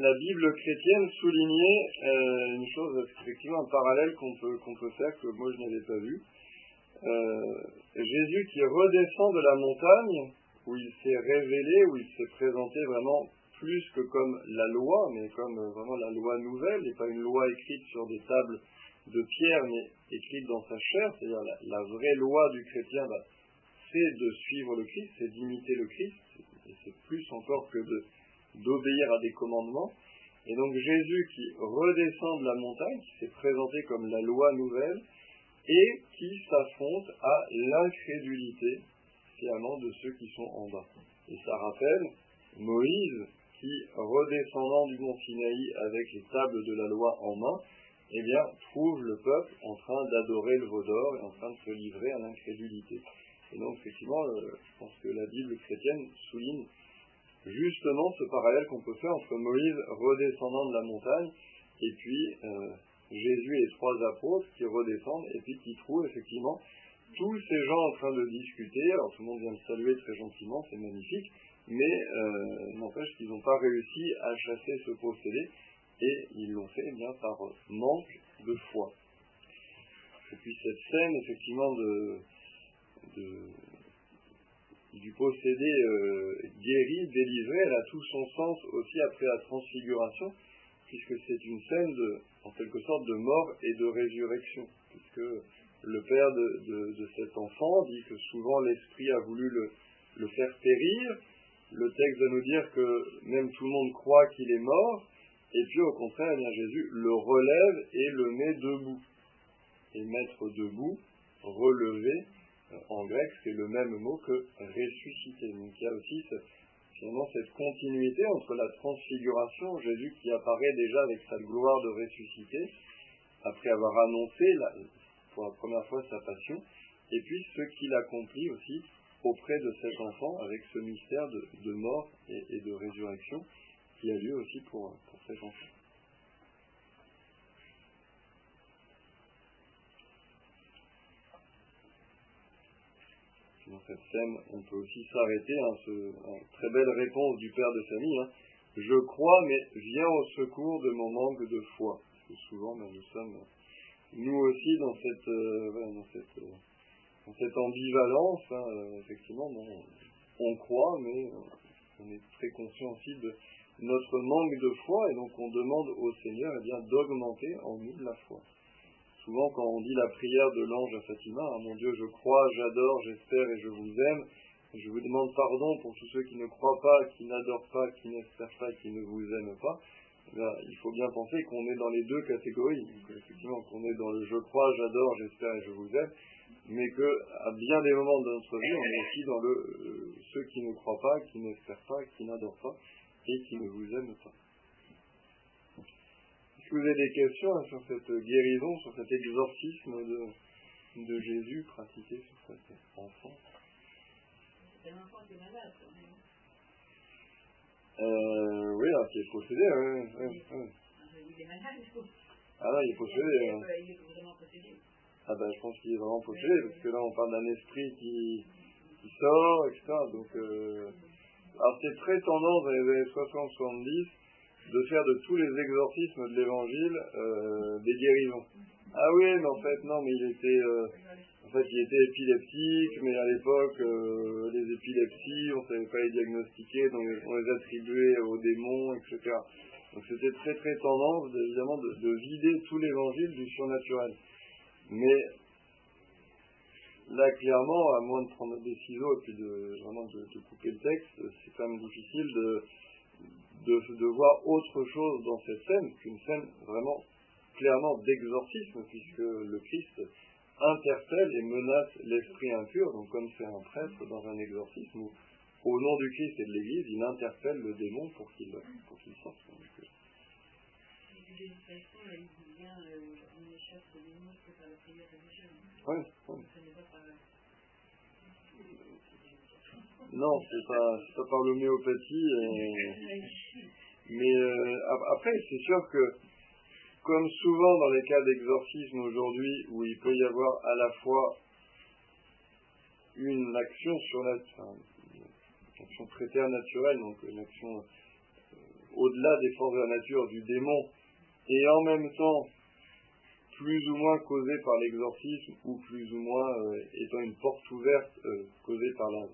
La, Bible chrétienne soulignait euh, une chose, effectivement, un parallèle qu'on peut, qu'on peut faire, que moi je n'avais pas vu. Euh, Jésus qui redescend de la montagne, où il s'est révélé, où il s'est présenté vraiment plus que comme la loi, mais comme vraiment la loi nouvelle, et pas une loi écrite sur des tables de pierre, mais écrite dans sa chair, c'est-à-dire la, vraie loi du chrétien, bah, c'est de suivre le Christ, c'est d'imiter le Christ, c'est plus encore que d'obéir à des commandements. Et donc Jésus qui redescend de la montagne, qui s'est présenté comme la loi nouvelle, et qui s'affronte à l'incrédulité, finalement, de ceux qui sont en bas. Et ça rappelle Moïse qui, redescendant du mont Sinaï avec les tables de la loi en main, eh bien, trouve le peuple en train d'adorer le veau d'or et en train de se livrer à l'incrédulité. Et donc, effectivement, euh, je pense que la Bible chrétienne souligne justement ce parallèle qu'on peut faire entre Moïse redescendant de la montagne et puis euh, Jésus et les trois apôtres qui redescendent et puis qui trouvent effectivement tous ces gens en train de discuter. Alors tout le monde vient de saluer très gentiment, c'est magnifique, mais euh, n'empêche qu'ils n'ont pas réussi à chasser ce possédé et ils l'ont fait eh bien par manque de foi. Et puis cette scène effectivement du possédé euh, guéri, délivré, elle a tout son sens aussi après la transfiguration, puisque c'est une scène en quelque sorte de mort et de résurrection, puisque le père de, cet enfant dit que souvent l'esprit a voulu le faire périr. Le texte va nous dire que même tout le monde croit qu'il est mort, et puis au contraire, eh Jésus le relève et le met debout. Et mettre debout, relever, euh, en grec, c'est le même mot que ressusciter. Donc il y a aussi finalement cette continuité entre la transfiguration, Jésus qui apparaît déjà avec sa gloire de ressuscité, après avoir annoncé pour la première fois sa passion, et puis ce qu'il accomplit aussi auprès de cet enfant avec ce mystère de, mort et, de résurrection qui a lieu aussi pour, pour cet enfant. Dans cette scène, on peut aussi s'arrêter hein, ce, très belle réponse du père de famille. Hein. Je crois, mais viens au secours de mon manque de foi. Parce que souvent, ben, nous sommes, nous aussi, dans cette, euh, dans euh, cette ambivalence, hein, euh, effectivement, on croit, mais on est très conscient aussi de notre manque de foi, et donc on demande au Seigneur eh bien, d'augmenter en nous la foi. Souvent, quand on dit la prière de l'ange à Fatima, ah, mon Dieu, je crois, j'adore, j'espère et je vous aime, je vous demande pardon pour tous ceux qui ne croient pas, qui n'adorent pas, qui n'espèrent pas, qui ne vous aiment pas. Eh il faut bien penser qu'on est dans les deux catégories. effectivement, qu'on est dans le je crois, j'adore, j'espère et je vous aime, mais qu'à bien des moments de notre vie, on est aussi dans le euh, ceux qui ne croient pas, qui n'espèrent pas, qui n'adorent pas et qui ne vous aiment pas. Est-ce que vous avez des questions hein, sur cette guérison, sur cet exorcisme de, de Jésus pratiqué sur cet enfant? C'est un enfant qui est malade, quand même. Euh, oui, alors, qui est possédé, oui. oui, oui. Il est malade, faut. Ah non, il est possédé. Il est, il est vraiment possédé. Ah ben, je pense qu'il est vraiment possédé, parce que là, on parle d'un esprit qui, qui sort, etc. Donc, euh... alors c'est très tendance dans les années 60-70 de faire de tous les exorcismes de l'évangile euh, des guérisons. Ah oui, mais en fait, non, mais il était, euh, en fait, il était épileptique, mais à l'époque, euh, les épilepsies, on ne savait pas les diagnostiquer, donc on les attribuait aux démons, etc. Donc c'était très très tendance, évidemment, de, de vider tout l'évangile du surnaturel. Mais là, clairement, à moins de prendre des ciseaux et puis de vraiment de, couper le texte, c'est quand même difficile de, de, voir autre chose dans cette scène qu'une scène vraiment clairement d'exorcisme, puisque le Christ interpelle et menace l'esprit impur, donc comme c'est un prêtre dans un exorcisme, où au nom du Christ et de l'Église, il interpelle le démon pour qu'il qu'il sorte. Oui, Non, c'est pas, pas par l'homéopathie. Mais euh, après, c'est sûr que, comme souvent dans les cas d'exorcisme aujourd'hui, où il peut y avoir à la fois une action sur la, une action préternaturelle, donc une action euh, au-delà des forces de la nature du démon, et en même temps plus ou moins causé par l'exorcisme ou plus ou moins euh, étant une porte ouverte euh, causée par la...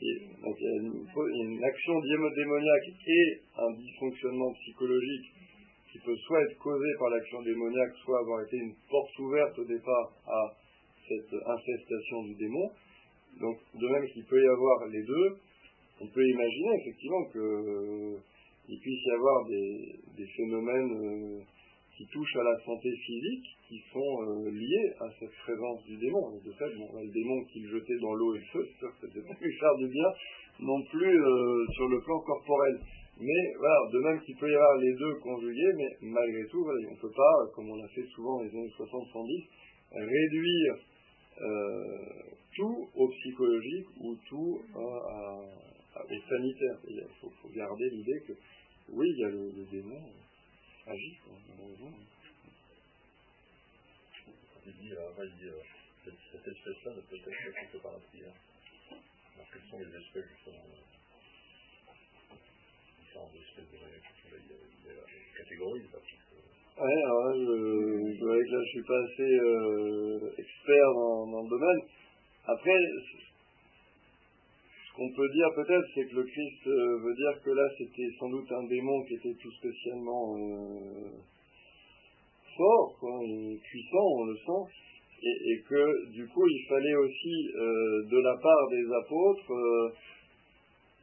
il y, a une, action démoniaque et un dysfonctionnement psychologique qui peut soit être causé par l'action démoniaque, soit avoir été une porte ouverte au départ à cette infestation du démon. Donc de même qu'il peut y avoir les deux, on peut imaginer effectivement qu'il euh, puisse y avoir des, phénomènes qui touchent à la santé physique, qui sont euh, liés à cette présence du démon. de fait, le démon qui le jetait dans l'eau et le feu, c'est sûr que ça ne pas lui faire du bien non plus euh, sur le plan corporel. Mais voilà, de même qu'il peut y avoir les deux conjugués, mais malgré tout, on ne peut pas, comme on l'a fait souvent dans les années 60-110, réduire euh, tout au psychologique ou tout au sanitaire. Il faut, garder l'idée que oui, il y a le démon agit, quoi, malheureusement. Il dit, euh, il dit euh, cette, cette espèce-là ne peut être que par la prière. Alors, quelles sont les espèces, justement, euh, différentes espèces de réaction Il y a, des catégories, là, Ouais, alors là, je, je que là, je suis pas assez euh, expert dans, dans le domaine. Après, ce qu'on peut dire peut-être, c'est que le Christ euh, veut dire que là, c'était sans doute un démon qui était tout spécialement euh, fort, puissant, on le sent, et, que du coup, il fallait aussi, euh, de la part des apôtres,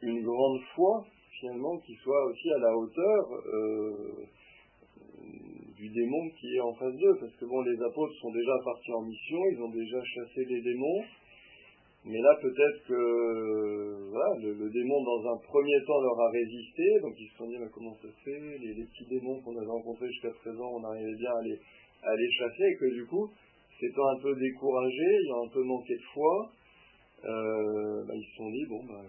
une grande foi, finalement, qui soit aussi à la hauteur du démon qui est en face d'eux, parce que bon, les apôtres sont déjà partis en mission, ils ont déjà chassé les démons, mais là, peut-être que voilà, le, démon, dans un premier temps, leur a résisté. Donc, ils se sont dit, mais comment ça se fait? Les, petits démons qu'on avait rencontrés jusqu'à présent, on arrivait bien à les, à les chasser. Et que du coup, s'étant un peu découragés, ayant un peu manqué de foi, euh, bah, ils se sont dit, bon, bah,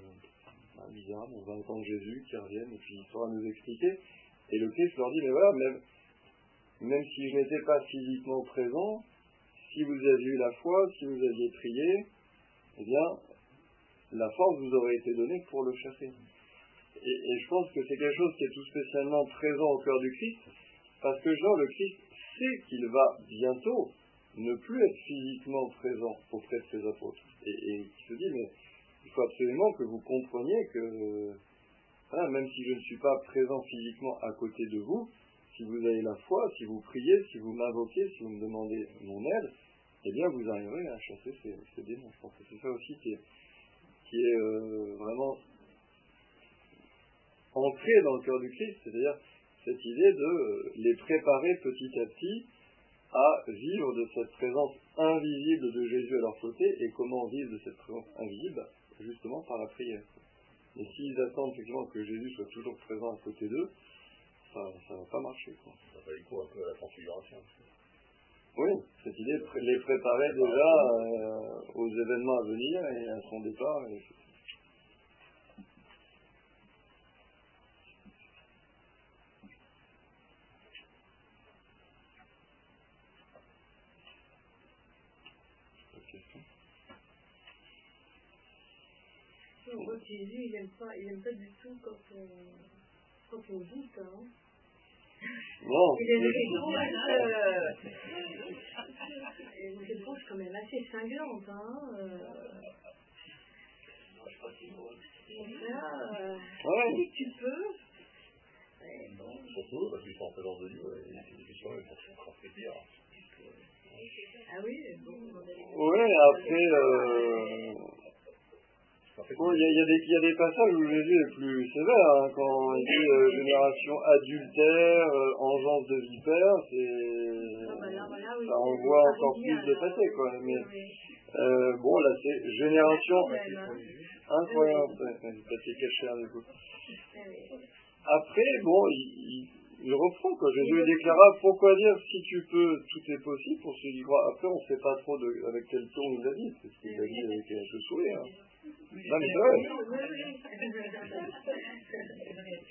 bah, bizarre, on va attendre Jésus qui revienne et puis il saura nous expliquer. Et le Christ leur dit, mais voilà, même, même si je n'étais pas physiquement présent, si vous aviez eu la foi, si vous aviez prié, eh bien, la force vous aurait été donnée pour le chasser. Et, je pense que c'est quelque chose qui est tout spécialement présent au cœur du Christ, parce que genre, le Christ sait qu'il va bientôt ne plus être physiquement présent auprès de ses apôtres. Et, et il se dit, mais il faut absolument que vous compreniez que, voilà, même si je ne suis pas présent physiquement à côté de vous, si vous avez la foi, si vous priez, si vous m'invoquez, si vous me demandez mon aide, eh bien vous arriverez à chasser ces, démons. Je pense que c'est ça aussi qui est, qui est euh, vraiment ancré dans le cœur du Christ, c'est-à-dire cette idée de euh, les préparer petit à petit à vivre de cette présence invisible de Jésus à leur côté. Et comment vivre de cette présence invisible Justement par la prière. Et s'ils attendent effectivement que Jésus soit toujours présent à côté d'eux, ça ne va pas marcher. Ça écho un peu la configuration. Oui, cette idée les préparer déjà euh, aux événements à venir et à son départ. Et... Jésus, il n'aime pas, il aime pas du tout quand on, quand on. Hein. Non, Il a une réponse, quand même assez cinglante. Hein. Euh. Là, euh, Ouais. si tu peux, bon, Surtout parce qu'ils sont en présence de Dieu et les questions elles sont encore plus pires. ah oui, bon, Oui, après, euh, Il y, a- il y a y a des passages où Jésus est plus sévère, hein, quand il dit euh, génération adultère, euh, engeance de vipère, c'est ah, bah là, oui, ça c'est encore plus de là, pâté, quoi. Mais oui. euh, bon, là, c'est génération hein. incroyable. Passé caché du coup. Après, bon, il, il, il reprend, quoi. Jésus déclara, pourquoi dire si tu peux, tout est possible pour ceux qui. Après, on ne sait pas trop de, avec quel ton il l'a dit, c'est ce qu'il a dit avec un sourire. Non, mais c'est vrai.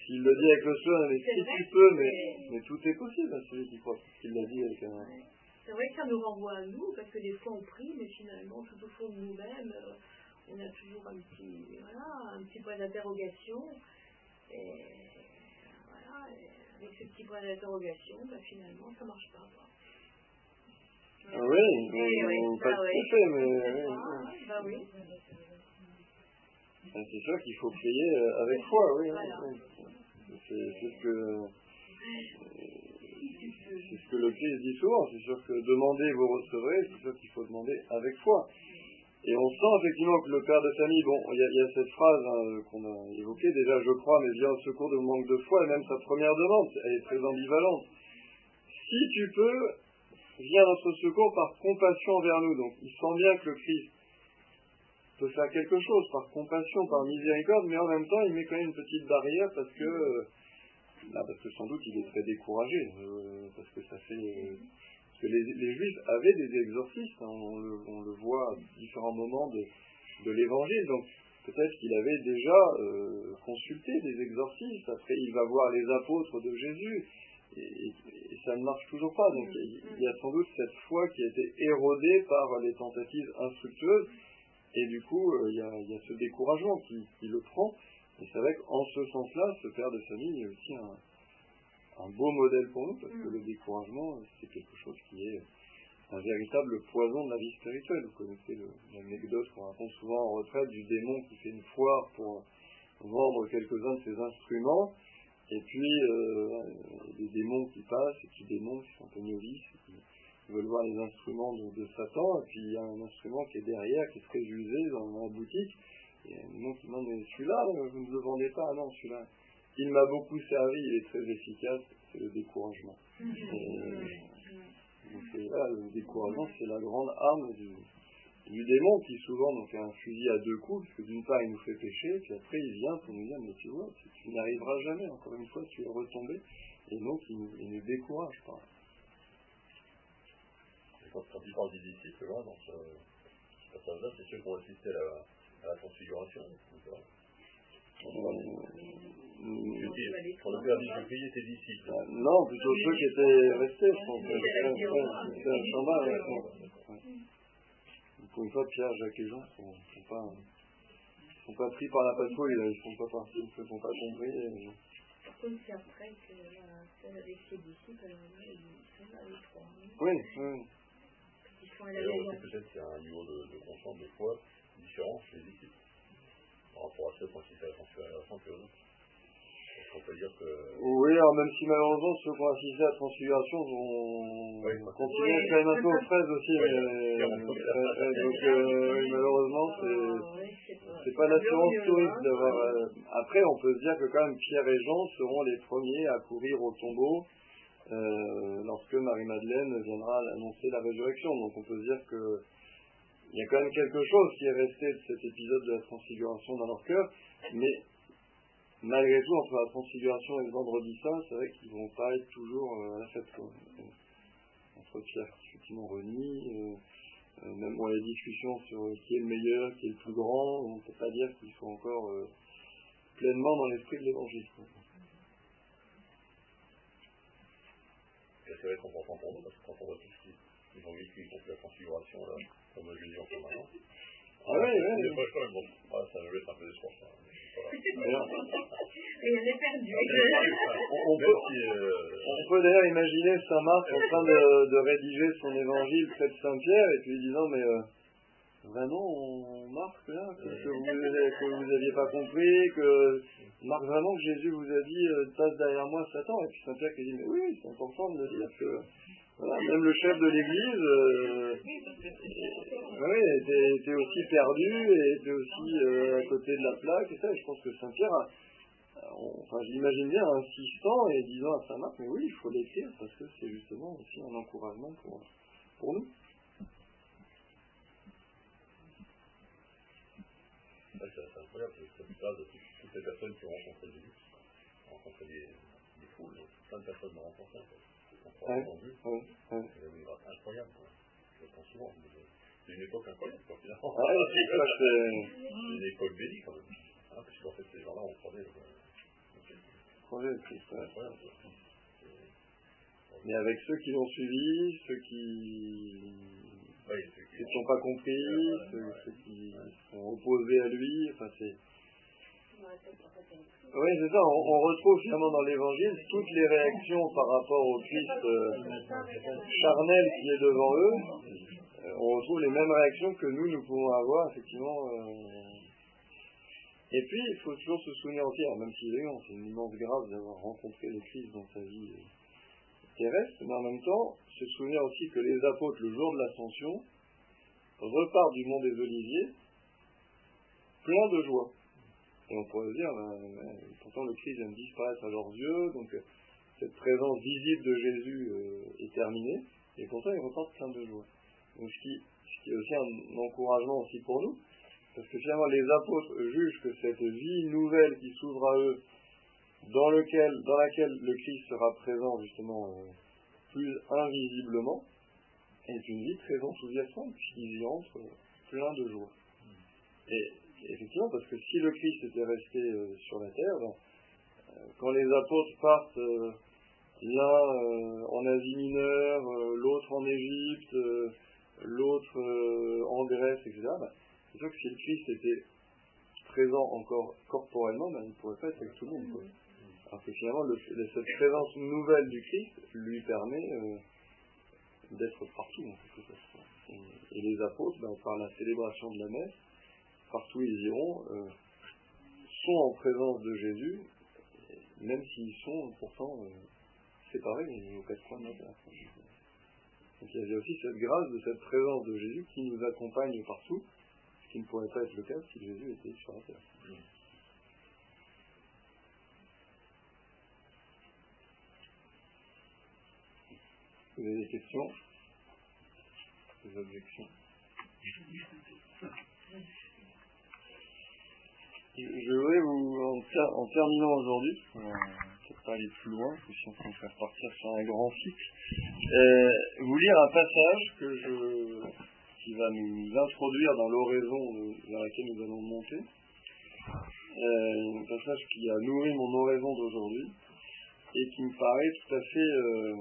S'il le dit avec le sourire, mais si tu peux, mais, mais tout est possible à celui qui croit. Qu'il l'a dit avec un... C'est vrai que ça nous renvoie à nous, parce que des fois on prie, mais finalement, tout au fond de nous-mêmes, euh, on a toujours un petit, voilà, un petit point d'interrogation. Et voilà, et avec ce petit point d'interrogation, bah, finalement, ça marche pas. quoi. Ah oui, mais, Oui, oui, pas tout fait, mais... C'est oui, hein, Bah oui. C'est sûr qu'il faut prier euh, avec foi, oui. oui, Voilà. oui. C'est ce que c'est ce que le Christ dit souvent. C'est sûr que demandez, vous recevrez. C'est sûr qu'il faut demander avec foi. Et on sent effectivement que le père de famille, bon, il y, a- il y a cette phrase hein, qu'on a évoquée déjà, je crois, mais viens au secours de manque de foi, et même sa première demande, elle est très ambivalente. Si tu peux, viens à notre secours par compassion envers nous. Donc il sent bien que le Christ peut faire quelque chose par compassion, par miséricorde, mais en même temps il met quand même une petite barrière parce que euh, bah, parce que sans doute il est très découragé, euh, parce que ça fait que les, juifs avaient des exorcistes, hein, on, le, voit à différents moments de, l'évangile, donc peut-être qu'il avait déjà euh, consulté des exorcistes, après il va voir les apôtres de Jésus, et, et- ça ne marche toujours pas, donc il y a sans doute cette foi qui a été érodée par les tentatives infructueuses, et du coup, euh, il y, a, il y a ce découragement qui, qui le prend. Et c'est vrai qu'en ce sens-là, ce père de famille est aussi un, un beau modèle pour nous, parce que le découragement, c'est quelque chose qui est un véritable poison de la vie spirituelle. Vous connaissez l'anecdote qu'on raconte souvent en retraite du démon qui fait une foire pour vendre quelques-uns de ses instruments. Et puis, euh, des démons qui passent, et qui démons qui sont un peu novices, et qui veulent voir les instruments de, de Satan, et puis il y a un instrument qui est derrière, qui est très usé dans la boutique, et qui demande, mais celui-là, euh, vous ne le vendez pas Ah non, celui-là, il m'a beaucoup servi, il est très efficace, c'est le découragement. Et, donc, c'est- voilà, le découragement, c'est la grande arme du, du démon qui souvent donc, a un fusil à deux coups, parce que d'une part il nous fait pécher, puis après il vient pour nous dire, mais tu vois, tu, tu n'y arriveras jamais, encore une fois, tu es retombé, et donc il nous, il nous décourage. Et quand, quand il parle des disciples, là, dans ce, passage-là, c'est ceux qui ont assisté à la, à la transfiguration ou pas Quand le Père dit je priais tes disciples. Euh, non, plutôt ceux qui étaient restés, je pense. C'était un standard. Pour une fois, Pierre, Jacques et Jean sont, sont pas, sont pas pris par la patrouille, là. ils sont pas partis, ils ne sont pas compris. Et... Par contre, c'est après que voilà, seul avec ses disciples, alors là, ils sont là les trois. Oui, oui. À maison. aussi peut-être qu'il y a un niveau de, de conscience des fois différent chez les disciples. Par rapport à ceux quand ils fait la transfiguration qu'on peut dire que Oui, alors même si malheureusement ceux qui ont assisté à la transfiguration vont Oui. continuer à Oui. être quand même un peu aux fraises aussi. Oui, mais, c'est euh, donc euh, malheureusement, c'est Ah, c'est pas, c'est pas l'assurance touriste hein. d'avoir. euh, Après, on peut se dire que quand même Pierre et Jean seront les premiers à courir au tombeau euh, lorsque Marie-Madeleine viendra annoncer la résurrection. Donc on peut se dire que il y a quand même quelque chose qui est resté de cet épisode de la transfiguration dans leur cœur, mais malgré tout, entre la transfiguration et le vendredi saint, c'est vrai qu'ils vont pas être toujours euh, à la fête. Quoi. Euh, Entre Pierre effectivement renie, euh, euh, même les discussions sur qui est le meilleur, qui est le plus grand, on ne peut pas dire qu'ils sont encore pleinement dans l'esprit de l'évangile. C'est vrai qu'on s'entend pour nous, parce que quand on voit tout ce qu'ils ils ont vécu contre la transfiguration, là, comme Jésus en permanence. Ah Des fois, crois, bon, ah, ça me laisse un peu d'espoir. ça. Voilà. Perdu. on, on Même peut, si, euh, on peut d'ailleurs imaginer Saint Marc en train de, de rédiger son évangile près de Saint Pierre et puis disant mais euh, vraiment on marque là que, que vous que vous aviez pas compris que marque vraiment que Jésus vous a dit euh, passe derrière moi Satan. Et puis Saint Pierre qui dit mais oui c'est important de le dire que voilà, même le chef de l'église euh, oui, était, était aussi perdu et était aussi euh, à côté de la plaque. Et ça et je pense que Saint Pierre a, on- enfin, j'imagine bien insistant et disant à Saint-Marc, mais oui, il faut l'écrire parce que c'est justement aussi un encouragement pour, pour nous. ouais, c'est c'est de toutes, les personnes qui ont rencontré Jésus, ont rencontré des, des foules, donc plein de personnes l'ont rencontré, en fait. Ils ont Ouais. entendu, Ouais, ouais. c'est une incroyable, quoi. Je le pense souvent. C'est une époque incroyable, quoi, finalement. Ah c'est une époque bénie, quand même. Hein, parce qu'en fait, ces gens-là ont projet Christ, C'est incroyable. Mais avec ceux qui l'ont suivi, ceux qui ne sont pas compris, ceux, ceux qui sont opposés à lui, enfin c'est... Oui, c'est ça, on, retrouve finalement dans l'évangile toutes les réactions par rapport au Christ euh, charnel qui est devant eux. Euh, on retrouve les mêmes réactions que nous, nous pouvons avoir, effectivement. euh. Et puis, il faut toujours se souvenir aussi, même si évidemment c'est une immense grâce d'avoir rencontré le Christ dans sa vie terrestre, mais en même temps, se souvenir aussi que les apôtres, le jour de l'ascension, repartent du mont des Oliviers plein de joie. Et on pourrait se dire, ben, pourtant le Christ vient de disparaître à leurs yeux, donc euh, cette présence visible de Jésus euh, est terminée, et pourtant ils repartent plein de joie. Donc ce qui, est aussi un encouragement aussi pour nous, parce que finalement les apôtres jugent que cette vie nouvelle qui s'ouvre à eux, dans, laquelle le Christ sera présent justement euh, plus invisiblement, est une vie très enthousiasmante, puisqu'ils y entrent plein de joie. Et effectivement, parce que si le Christ était resté euh, sur la terre, ben, euh, quand les apôtres partent euh, l'un en Asie mineure, l'autre en Égypte, l'autre en Grèce, etc., ben, c'est sûr que si le Christ était présent encore corporellement, ben, il ne pourrait pas être avec tout le monde. Quoi. Alors que finalement, le- le- cette présence nouvelle du Christ lui permet d'être partout. Et, les apôtres, par la célébration de la messe, partout où ils iront, euh, sont en présence de Jésus, même s'ils sont pourtant euh, séparés aux quatre coins de la terre. Donc il y a aussi cette grâce de cette présence de Jésus qui nous accompagne partout, ce qui ne pourrait pas être le cas si Jésus était sur la terre. Vous avez des questions? Des objections? Je je voudrais vous, en, ter- en terminant aujourd'hui, pour peut-être pas aller plus loin, parce que si on peut faire partir sur un grand cycle, euh, vous lire un passage que je qui va nous introduire dans l'oraison vers laquelle nous allons monter. Euh, un passage qui a nourri mon oraison d'aujourd'hui et qui me paraît tout à fait euh,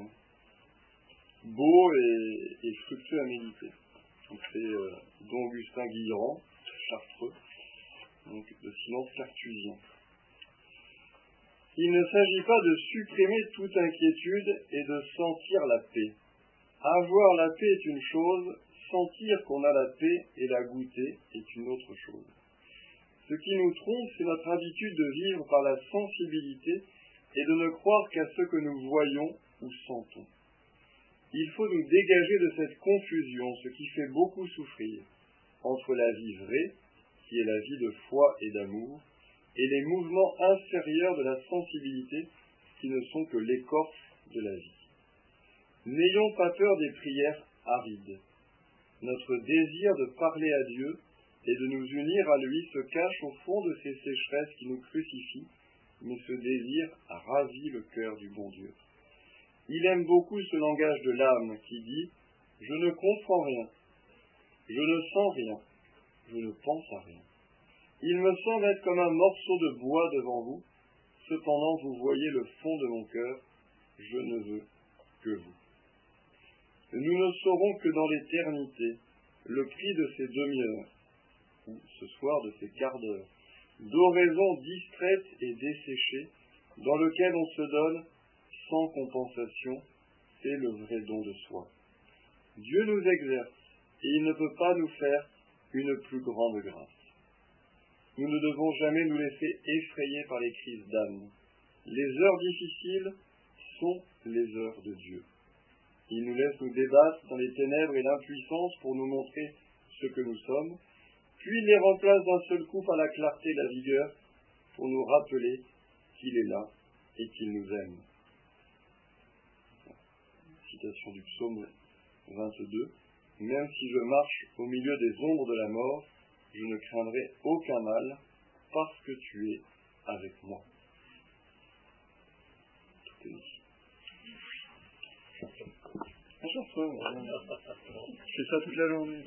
beau et, fructueux à méditer. C'est Don Augustin Guillerand, chartreux, donc de silence cartusien. Il ne s'agit pas de supprimer toute inquiétude et de sentir la paix. Avoir la paix est une chose, sentir qu'on a la paix et la goûter est une autre chose. Ce qui nous trompe, c'est notre habitude de vivre par la sensibilité et de ne croire qu'à ce que nous voyons ou sentons. Il faut nous dégager de cette confusion, ce qui fait beaucoup souffrir, entre la vie vraie, qui est la vie de foi et d'amour, et les mouvements inférieurs de la sensibilité, qui ne sont que l'écorce de la vie. N'ayons pas peur des prières arides. Notre désir de parler à Dieu et de nous unir à lui se cache au fond de ces sécheresses qui nous crucifient, mais ce désir a ravi le cœur du bon Dieu. Il aime beaucoup ce langage de l'âme qui dit Je ne comprends rien, je ne sens rien, je ne pense à rien. Il me semble être comme un morceau de bois devant vous, cependant vous voyez le fond de mon cœur, je ne veux que vous. Nous ne saurons que dans l'éternité le prix de ces demi-heures, ou ce soir de ces quarts d'heure, d'oraison distraite et desséchée, dans lequel on se donne sans compensation, c'est le vrai don de soi. Dieu nous exerce, et il ne peut pas nous faire une plus grande grâce. Nous ne devons jamais nous laisser effrayer par les crises d'âme. Les heures difficiles sont les heures de Dieu. Il nous laisse nous débattre dans les ténèbres et l'impuissance pour nous montrer ce que nous sommes, puis les remplace d'un seul coup par la clarté et la vigueur pour nous rappeler qu'il est là et qu'il nous aime. Citation du psaume 22. Même si je marche au milieu des ombres de la mort, je ne craindrai aucun mal parce que tu es avec moi. Tout est dit. Je fais ça toute la journée.